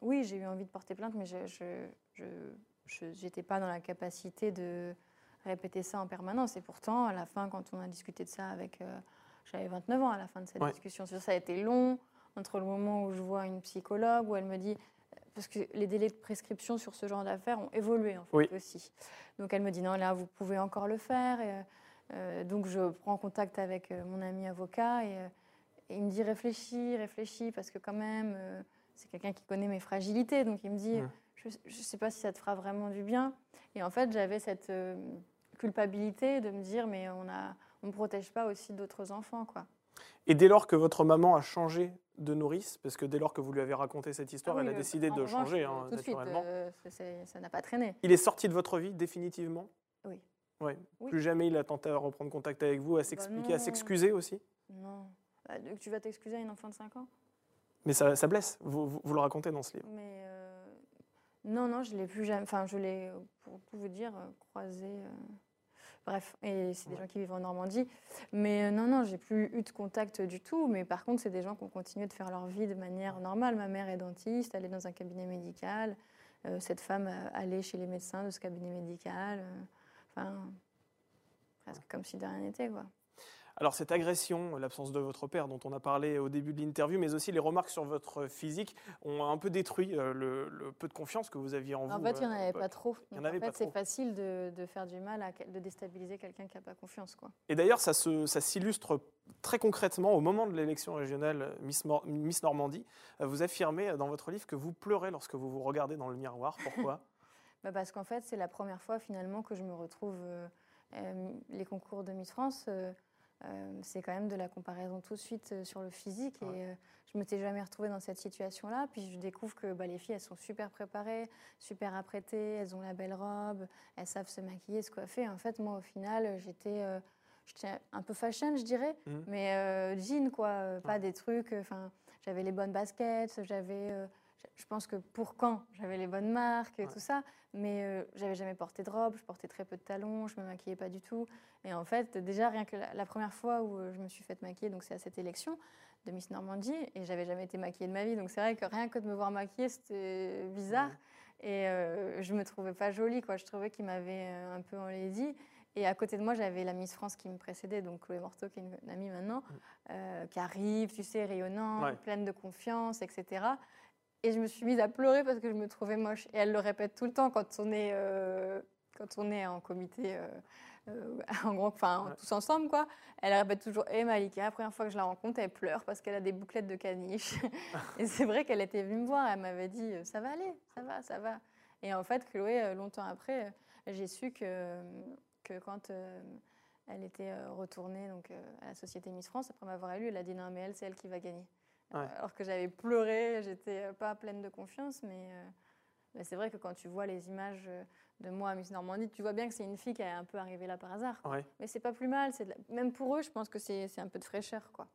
Oui, j'ai eu envie de porter plainte, mais je je n'étais pas dans la capacité de répéter ça en permanence. Et pourtant, à la fin, quand on a discuté de ça avec. euh, J'avais 29 ans à la fin de cette
Ouais.
discussion. Ça a été long, entre le moment où je vois une psychologue, où elle me dit parce que les délais de prescription sur ce genre d'affaires ont évolué en fait
Oui.
aussi. Donc elle me dit non, là vous pouvez encore le faire. Et, euh, donc je prends contact avec euh, mon ami avocat et, euh, et il me dit réfléchis, réfléchis parce que quand même euh, c'est quelqu'un qui connaît mes fragilités. Donc il me dit je ne sais pas si ça te fera vraiment du bien. Et en fait j'avais cette euh, culpabilité de me dire mais on ne protège pas aussi d'autres enfants quoi.
Et dès lors que votre maman a changé de nourrice, parce que dès lors que vous lui avez raconté cette histoire,
Ah oui,
elle a décidé de changer,
euh,
hein,
tout de suite,
naturellement.
euh, ça n'a pas traîné.
Il est sorti de votre vie définitivement?
Oui.
Ouais.
Oui.
Plus jamais il a tenté à reprendre contact avec vous, à s'expliquer, à s'excuser aussi?
Non. Bah, tu vas t'excuser à une enfant de 5 ans?
Mais ça, ça blesse, vous, vous- vous le racontez dans ce livre.
Mais euh, non, non, je l'ai plus jamais. Enfin, je l'ai, pour tout vous dire, croisé. euh, Bref, et c'est des gens qui vivent en Normandie. Mais euh, non, non, j'ai plus eu de contact du tout. Mais par contre, c'est des gens qui ont continué de faire leur vie de manière normale. Ma mère est dentiste, elle est dans un cabinet médical. Euh, cette femme euh, allait chez les médecins de ce cabinet médical. euh, Enfin, presque comme si de rien n'était, quoi.
Alors cette agression, l'absence de votre père dont on a parlé au début de l'interview, mais aussi les remarques sur votre physique ont un peu détruit euh, le, le peu de confiance que vous aviez en vous.
En fait, il n'y en
euh, à
avait pas trop.
Il y en avait
en fait, c'est facile de, de faire du mal, à, de déstabiliser quelqu'un qui n'a pas confiance, quoi.
Et d'ailleurs, ça, s'illustre très concrètement au moment de l'élection régionale Miss, Mor- Miss Normandie. Euh, Vous affirmez euh, dans votre livre que vous pleurez lorsque vous vous regardez dans le miroir. Pourquoi?
Bah parce qu'en fait, c'est la première fois finalement que je me retrouve. euh, euh, les concours de Miss France, euh, euh, c'est quand même de la comparaison tout de suite euh, sur le physique.
Ouais.
Et euh, je ne m'étais jamais retrouvée dans cette situation-là. Puis je découvre que bah, les filles, elles sont super préparées, super apprêtées, elles ont la belle robe, elles savent se maquiller, se coiffer. En fait, moi, au final, j'étais. euh, un peu fashion, je dirais,
Mhm.
mais jean, quoi, pas
Ouais.
des trucs. Enfin, j'avais les bonnes baskets, j'avais. Je pense que pour quand j'avais les bonnes marques et
Ouais.
tout ça, mais euh, j'avais jamais porté de robe, je portais très peu de talons, je me maquillais pas du tout. Et en fait, déjà rien que la, la première fois où euh, je me suis faite maquiller, donc c'est à cette élection de Miss Normandie, et j'avais jamais été maquillée de ma vie, donc c'est vrai que rien que de me voir maquillée, c'était bizarre. Et euh, je me trouvais pas jolie, quoi. Je trouvais qu'il m'avait euh, un peu enlaidie. Et à côté de moi, j'avais la Miss France qui me précédait, donc Chloé Morteau, qui est une, une amie maintenant, euh, qui arrive, tu sais, rayonnante,
Ouais.
pleine de confiance, etc. Et je me suis mise à pleurer parce que je me trouvais moche. Et elle le répète tout le temps quand on est, euh, quand on est en comité, euh, euh, en gros, enfin,
Ouais.
tous ensemble, quoi. Elle répète toujours Et Malika, la première fois que je la rencontre, elle pleure parce qu'elle a des bouclettes de caniche. et c'est vrai qu'elle était venue me voir, elle m'avait dit Ça va aller, ça va, ça va. Et en fait, Chloé, longtemps après, j'ai su que, que quand euh, elle était retournée donc, à la Société Miss France, après m'avoir élue, elle a dit Non, mais elle, c'est elle qui va gagner.
Ouais.
Alors que j'avais pleuré, j'étais pas pleine de confiance, mais, euh, mais c'est vrai que quand tu vois les images euh, de moi à Miss Normandie, tu vois bien que c'est une fille qui est un peu arrivée là par hasard. quoi.
Ouais.
Mais c'est pas plus mal, la- même pour eux, je pense que c'est c'est un peu de fraîcheur. Quoi.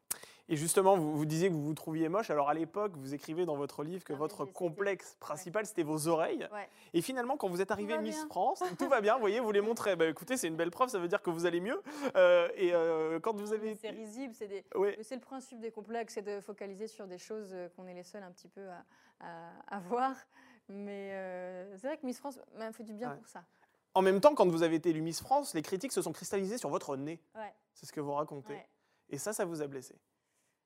Et justement, vous, vous disiez que vous vous trouviez moche. Alors à l'époque, vous écrivez dans votre livre que
Ah
votre complexe principal, c'était vos oreilles.
Ouais.
Et finalement, quand vous êtes arrivé
va
Miss
bien.
France, tout va bien, vous voyez, vous les montrez. Bah, écoutez, c'est une belle preuve, ça veut dire que vous allez mieux. Euh, et euh, quand vous avez
C'est risible, c'est des...
Ouais.
Le principe des complexes, c'est de focaliser sur des choses euh, qu'on est les seuls un petit peu à, à- à voir. Mais euh, c'est vrai que Miss France m'a fait du bien pour ça.
En même temps, quand vous avez été élue Miss France, les critiques se sont cristallisées sur votre nez. C'est ce que vous racontez. Et ça, ça vous a blessé.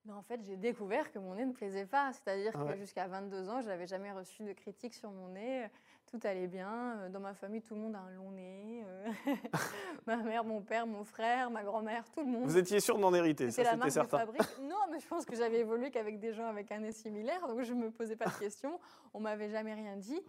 Mais en fait, j'ai découvert que mon nez ne plaisait pas. C'est-à-dire
Ah ouais.
que jusqu'à 22 ans, je n'avais jamais reçu de critique sur mon nez. tout allait bien. Euh, Dans ma famille, tout le monde a un long nez. euh, ma mère, mon père, mon frère, ma grand-mère, tout le monde.
Vous étiez sûr d'en hériter, ça
C'était
certain.
fabrique. Non, mais je pense que j'avais évolué qu'avec des gens avec un nez similaire, donc je me posais pas de questions. On m'avait jamais rien dit.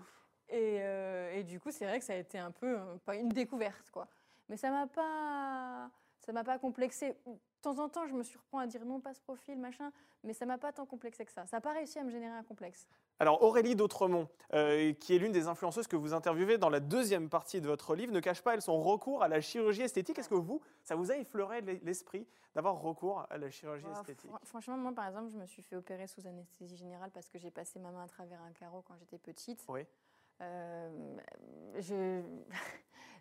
Et, euh, et du coup, c'est vrai que ça a été un peu pas une découverte, quoi. Mais ça m'a pas, ça m'a pas complexé. De temps en temps, je me surprends à dire non, pas ce profil, machin, mais ça m'a pas tant complexé que ça. Ça n'a pas réussi à me générer un complexe.
Alors Aurélie d'Autremont, euh, qui est l'une des influenceuses que vous interviewez dans la deuxième partie de votre livre, ne cache pas elle son recours à la chirurgie esthétique. Est-ce que vous, ça vous a effleuré l'esprit d'avoir recours à la chirurgie esthétique?
fran- franchement, moi, par exemple, je me suis fait opérer sous anesthésie générale parce que j'ai passé ma main à travers un carreau quand j'étais petite.
Oui.
Euh, je...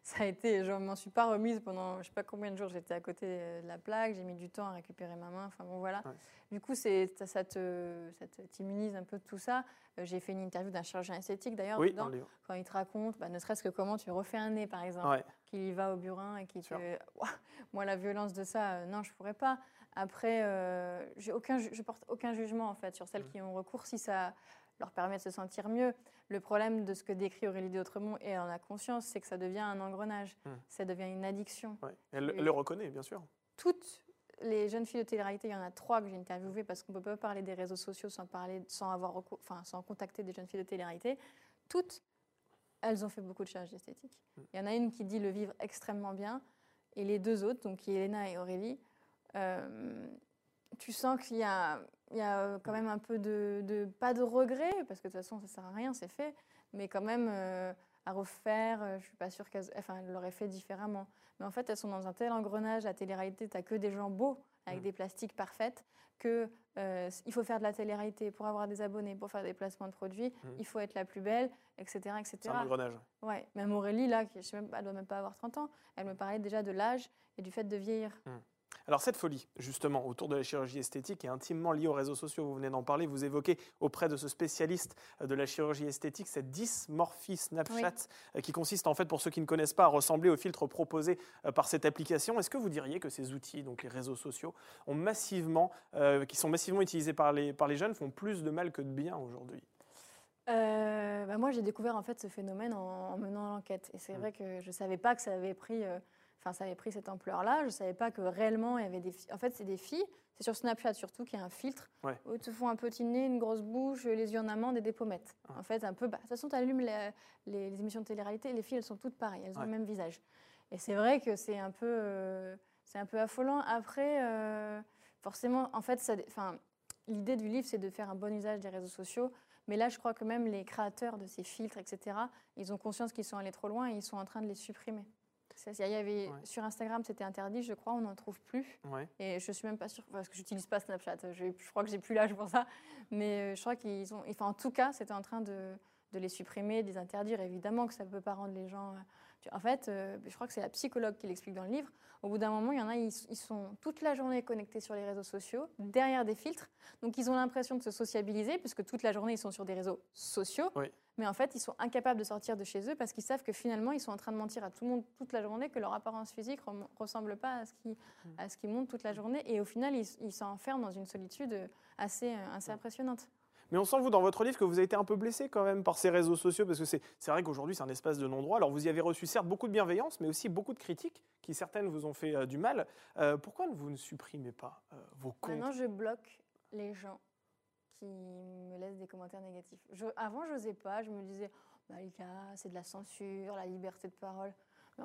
ça a été, je m'en suis pas remise pendant je sais pas combien de jours. J'étais à côté euh, de la plaque, j'ai mis du temps à récupérer ma main. Enfin bon, voilà.
Ouais.
Du coup, c'est ça, ça te, ça t'immunise un peu de tout ça. Euh, j'ai fait une interview d'un chirurgien esthétique d'ailleurs
Oui,
dedans,
dans
quand il te raconte, bah, ne serait-ce que comment tu refais un nez, par exemple
Ouais.
qu'il y va au burin et qui
Sûr.
te... Ouah, Moi, la violence de ça, euh, non, je pourrais pas. Après, euh, j'ai aucun, je porte aucun jugement en fait sur celles
Mm.
qui ont recours si ça leur permet de se sentir mieux. Le problème de ce que décrit Aurélie d'Autremont, et elle en a conscience, c'est que ça devient un engrenage,
Mm.
ça devient une addiction.
Ouais. Elle, le reconnaît, bien sûr.
Toutes les jeunes filles de télé-réalité, il y en a trois que j'ai interviewées parce qu'on ne peut pas parler des réseaux sociaux sans, parler, sans, avoir enfin, sans contacter des jeunes filles de télé-réalité. Toutes, elles ont fait beaucoup de chirurgie esthétique.
Mm.
Il y en a une qui dit le vivre extrêmement bien et les deux autres, donc Elena et Aurélie, euh, tu sens qu'il y a, il y a euh, quand même un peu de, de- pas de regret, parce que de toute façon ça sert à rien, c'est fait, mais quand même euh, à refaire, euh, je suis pas sûre qu'elles enfin, elles l'auraient fait différemment. Mais en fait, elles sont dans un tel engrenage, la télé-réalité, tu que des gens beaux, avec
Mm.
des plastiques parfaites, que euh, il faut faire de la télé-réalité pour avoir des abonnés, pour faire des placements de produits,
Mm.
il faut être la plus belle, etc. etc.
C'est un engrenage.
Ouais, même Aurélie, là, qui, je sais même elle doit même pas avoir 30 ans, elle me parlait déjà de l'âge et du fait de vieillir.
Alors cette folie, justement, autour de la chirurgie esthétique est intimement liée aux réseaux sociaux. Vous venez d'en parler, vous évoquez auprès de ce spécialiste de la chirurgie esthétique cette dysmorphie Snapchat euh, qui consiste en fait, pour ceux qui ne connaissent pas, à ressembler aux filtres proposés euh, par cette application. Est-ce que vous diriez que ces outils, donc les réseaux sociaux, ont massivement, euh, qui sont massivement utilisés par les, par les jeunes, font plus de mal que de bien aujourd'hui?
Euh, bah, moi, j'ai découvert en fait ce phénomène en, en menant l'enquête. Et c'est
Mm.
vrai que je ne savais pas que ça avait pris, euh, enfin, ça avait pris cette ampleur-là. Je ne savais pas que réellement il y avait des filles. En fait, c'est des filles. C'est sur Snapchat surtout qu'il y a un filtre
Ouais.
où ils te font un petit nez, une grosse bouche, les yeux en amande et des pommettes.
Ah.
En fait, un peu. bah, de toute façon, tu allumes les, les- les émissions de télé-réalité, les filles, elles sont toutes pareilles. Elles ont
Ouais.
le même visage. Et c'est vrai que c'est un peu, euh, c'est un peu affolant. Après, euh, forcément, en fait, ça, dé- enfin, l'idée du livre, c'est de faire un bon usage des réseaux sociaux. Mais là, je crois que même les créateurs de ces filtres, etc., ils ont conscience qu'ils sont allés trop loin et ils sont en train de les supprimer. Il y avait,
Ouais.
Sur Instagram, c'était interdit, je crois, on n'en trouve plus.
Ouais.
Et je suis même pas sûre, parce que j'utilise pas Snapchat, je, je crois que j'ai plus l'âge pour ça. Mais euh, je crois qu'ils ont. Enfin, en tout cas, c'était en train de, de les supprimer, de les interdire. Évidemment que ça ne peut pas rendre les gens. euh, En fait, euh, je crois que c'est la psychologue qui l'explique dans le livre. Au bout d'un moment, il y en a, ils, ils sont toute la journée connectés sur les réseaux sociaux, derrière des filtres. Donc, ils ont l'impression de se sociabiliser, puisque toute la journée, ils sont sur des réseaux sociaux.
Oui.
Mais en fait, ils sont incapables de sortir de chez eux parce qu'ils savent que finalement, ils sont en train de mentir à tout le monde toute la journée, que leur apparence physique ne ressemble pas à ce qui, à ce qui montre toute la journée. Et au final, ils s'enferment dans une solitude assez, euh, assez impressionnante.
Mais on sent, vous, dans votre livre, que vous avez été un peu blessé quand même par ces réseaux sociaux, parce que c'est c'est vrai qu'aujourd'hui, c'est un espace de non-droit. Alors, vous y avez reçu certes beaucoup de bienveillance, mais aussi beaucoup de critiques, qui certaines vous ont fait euh, du mal. Euh, pourquoi vous ne supprimez pas euh, vos comptes?
Maintenant, je bloque les gens qui me laissent des commentaires négatifs. Je, avant, je n'osais pas. Je me disais, Malika, c'est de la censure, la liberté de parole.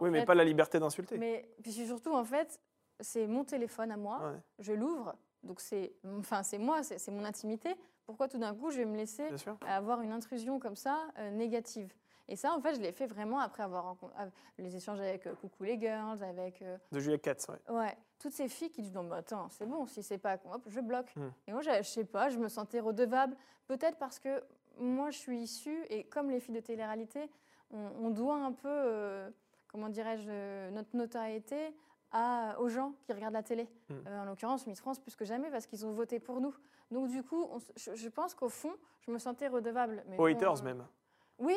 Oui, mais
fait-
pas la liberté d'insulter.
Mais puis surtout, en fait, c'est mon téléphone à moi.
Ouais,
Je l'ouvre. Donc, c'est enfin, c'est moi, c'est mon intimité. Pourquoi tout d'un coup, je vais me laisser avoir une intrusion comme ça, euh, négative? Et ça, en fait, je l'ai fait vraiment après avoir rencontré les échanges avec euh, Coucou les Girls, avec euh,
De Juliette Katz, ouais.
ouais, toutes ces filles qui disent non, mais attends, c'est bon, si c'est pas, hop, je bloque.
Hmm.
Et moi, je, je sais pas, je me sentais redevable, peut-être parce que moi, je suis issue et comme les filles de télé-réalité, on, on doit un peu, euh, comment dirais-je, notre notoriété à, aux gens qui regardent la télé.
Hmm.
Euh, en l'occurrence, Miss France plus que jamais parce qu'ils ont voté pour nous. Donc du coup, on je, je pense qu'au fond, je me sentais redevable. Mais
Aux haters même.
Oui.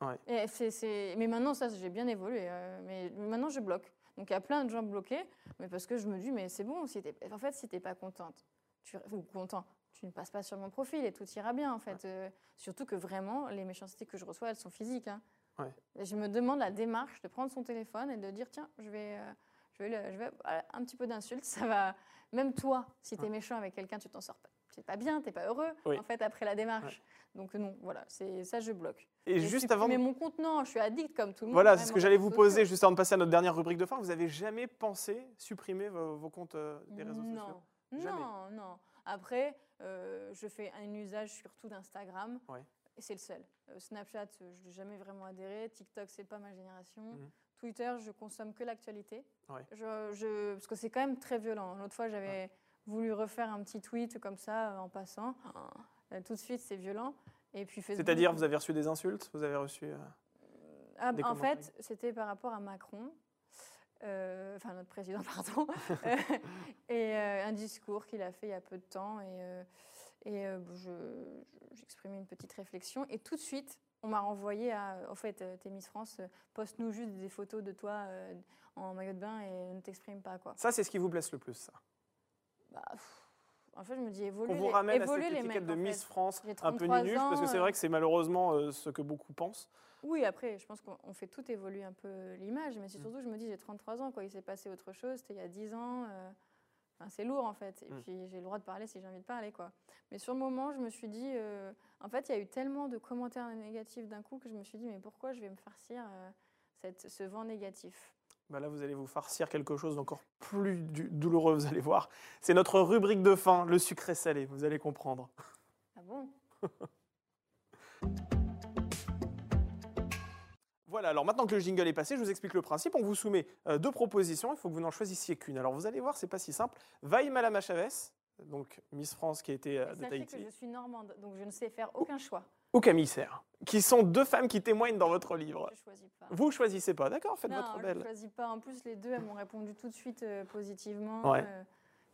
Ouais.
Et c'est- Mais maintenant, ça, j'ai bien évolué. euh, mais maintenant, je bloque. Donc il y a plein de gens bloqués, mais parce que je me dis, mais c'est bon, si t'es- en fait, si t'es pas contente, tu... ou content, tu ne passes pas sur mon profil et tout ira bien en fait. Euh, surtout que vraiment, les méchancetés que je reçois, elles sont physiques. hein.
Ouais.
Et Je me demande la démarche de prendre son téléphone et de dire tiens, je vais, euh, je vais, le- je vais un petit peu d'insultes, ça va. Même toi, si tu es méchant avec quelqu'un, tu t'en sors pas. C'est pas bien, t'es pas heureux
Oui.
en fait après la démarche. Donc non, voilà, c'est ça je bloque.
Et juste avant.
supprimé mon compte, non, je suis addict comme tout le monde.
Voilà, c'est ce que j'allais vous poser juste avant de passer à notre dernière rubrique de fin. Vous avez jamais pensé supprimer vos, vos comptes euh, des réseaux
non.
sociaux?
Non,
Jamais.
non. Après, euh, je fais un usage surtout d'Instagram.
Ouais.
Et c'est le seul. Euh, Snapchat, je n'ai jamais vraiment adhéré. TikTok, c'est pas ma génération.
Mhm.
Twitter, je consomme que l'actualité.
Ouais.
Je, je- parce que c'est quand même très violent. L'autre fois, j'avais voulu refaire un petit tweet comme ça, euh, en passant. Euh, tout de suite, c'est violent. Et puis Facebook-
C'est-à-dire, vous avez reçu des insultes? Vous avez reçu. euh,
Ah,
Des
en fait, c'était par rapport à Macron, euh, enfin notre président, pardon, et euh, un discours qu'il a fait il y a peu de temps. Et, et je- j'exprimais une petite réflexion. Et tout de suite, on m'a renvoyé à. En fait, t'es Miss France, poste-nous juste des photos de toi en maillot de bain et ne t'exprime pas. Quoi.
Ça, c'est ce qui vous blesse le plus, ça?
Bah, pff, en fait, je me dis évoluer.
Qu'on vous
les-
ramène à cette étiquette
mecs,
de Miss. France un peu
33
nunuche, parce que c'est vrai que c'est malheureusement euh, ce que beaucoup pensent.
Oui, après, je pense qu'on on fait tout évoluer un peu l'image, mais c'est
Mm.
surtout je me dis, j'ai 33 ans, quoi, il s'est passé autre chose, c'était il y a 10 ans. euh, enfin, c'est lourd, en fait. Et
Mm.
puis, j'ai le droit de parler si j'ai envie de parler, quoi. Mais sur le moment, je me suis dit, euh, en fait, il y a eu tellement de commentaires négatifs d'un coup que je me suis dit, mais pourquoi je vais me farcir cette, ce vent négatif?
Bah là, vous allez vous farcir quelque chose d'encore plus douloureux, vous allez voir. C'est notre rubrique de fin, le sucré salé, vous allez comprendre.
Ah bon?
Voilà, alors maintenant que le jingle est passé, je vous explique le principe. On vous soumet euh, deux propositions, il faut que vous n'en choisissiez qu'une. Alors vous allez voir, c'est pas si simple. Vaï Malama Chavez, donc Miss France qui a été euh, de
Sachez que je suis normande, donc je ne sais faire aucun choix.
Ou Camille Serre, qui sont deux femmes qui témoignent dans votre livre.
Je choisis pas.
Vous choisissez pas, d'accord Faites
non,
votre
je
belle.
choisis pas. En plus, les deux, elles m'ont répondu tout de suite euh, positivement.
Ouais.
euh,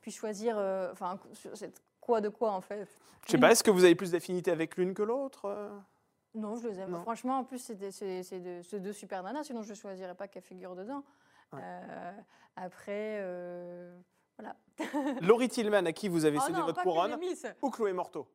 puis choisir, euh, enfin, cette- quoi de quoi, en fait
Je sais pas, est-ce que vous avez plus d'affinité avec l'une que l'autre euh?
Non, je les aime.
Non.
Franchement, en plus, c'est c'est de- deux super nanas, sinon je ne choisirais pas qu'elles figurent dedans.
Ouais.
Euh, après, euh, voilà.
Laurie Tillman, à qui vous avez
Oh
cédé
non,
votre couronne, ou Chloé Morteau?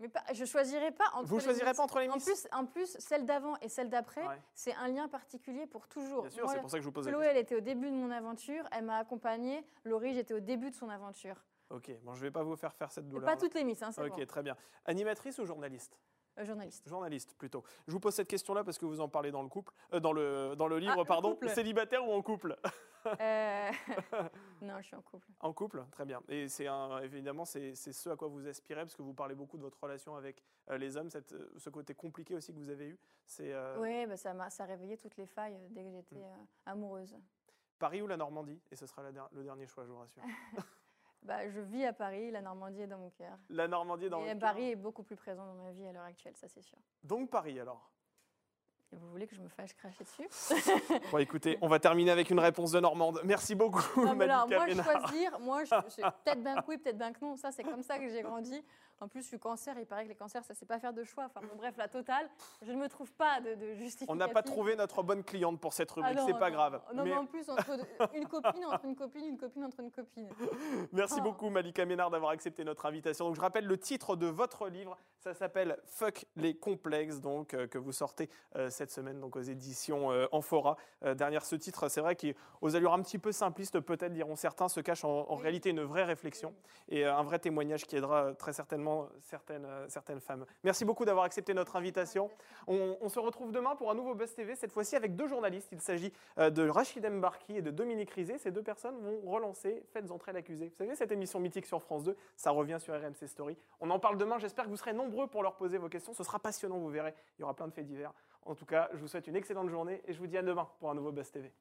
Mais pas, je choisirais pas entre
Vous
les
choisirez pas entre les
En
Miss
plus, en plus, celle d'avant et celle d'après,
Ouais,
c'est un lien particulier pour toujours.
Bien sûr, c'est pour ça que je vous pose la
Chloé,
question.
elle était au début de mon aventure, elle m'a accompagnée. Laurie, j'étais au début de son aventure.
Ok, bon, je vais pas vous faire faire cette
Et
douleur.
pas toutes les Miss, hein, c'est
Ok,
bon.
très bien. Animatrice ou journaliste?
Euh, journaliste.
Journaliste plutôt. Je vous pose cette question-là parce que vous en parlez dans le couple, euh, dans le dans le livre,
le
pardon. Célibataire ou en couple?
Euh, non, je suis en couple.
En couple, très bien. Et c'est évidemment c'est c'est ce à quoi vous aspirez parce que vous parlez beaucoup de votre relation avec les hommes, cette, ce côté compliqué aussi que vous avez eu. C'est
Oui, bah, ça m'a ça a réveillé toutes les failles dès que j'étais
Mm.
euh, amoureuse.
Paris ou la Normandie? Et ce sera la le dernier choix, je vous rassure.
Bah, je vis à Paris, la Normandie est dans mon cœur.
La Normandie est dans
Et Paris
cœur.
est beaucoup plus présent dans ma vie à l'heure actuelle, ça c'est sûr.
Donc Paris alors?
Et vous voulez que je me fâche cracher dessus
Bon, écoutez, on va terminer avec une réponse de Normande. Merci beaucoup,
Non, mais là,
Malika
moi,
Ménard.
choisir, moi, je, je- peut-être ben que oui, peut-être ben que non. Ça, c'est comme ça que j'ai grandi. En plus, je suis cancer. Il paraît que les cancers, ça ne sait pas faire de choix. Enfin, bon, bref, la totale. Je ne me trouve pas de, de justificatif.
On n'a pas trouvé notre bonne cliente pour cette
Ah
rubrique,
non,
c'est pas
non,
grave.
Non,
Mais
mais en plus, entre une copine entre une copine, une copine entre une copine.
merci
Oh.
beaucoup Malika Ménard d'avoir accepté notre invitation. Donc je rappelle le titre de votre livre, ça s'appelle Fuck les complexes, donc euh, que vous sortez euh, cette semaine donc aux éditions euh, Amphora. Euh, derrière ce titre, c'est vrai qu'aux allures un petit peu simplistes, peut-être diront certains, se cache en, réalité une vraie réflexion et euh, un vrai témoignage qui aidera très certainement certaines, euh, certaines femmes. Merci beaucoup d'avoir accepté notre invitation. On, on se retrouve demain pour un nouveau Buzz TV, cette fois-ci avec deux journalistes. Il s'agit euh, de Rachid Mbarki et de Dominique Rizet. Ces deux personnes vont relancer Faites entrer l'accusé. Vous savez, cette émission mythique sur France 2, ça revient sur RMC Story. On en parle demain. J'espère que vous serez nombreux pour leur poser vos questions. Ce sera passionnant, vous verrez. Il y aura plein de faits divers. En tout cas, je vous souhaite une excellente journée et je vous dis à demain pour un nouveau Buzz TV.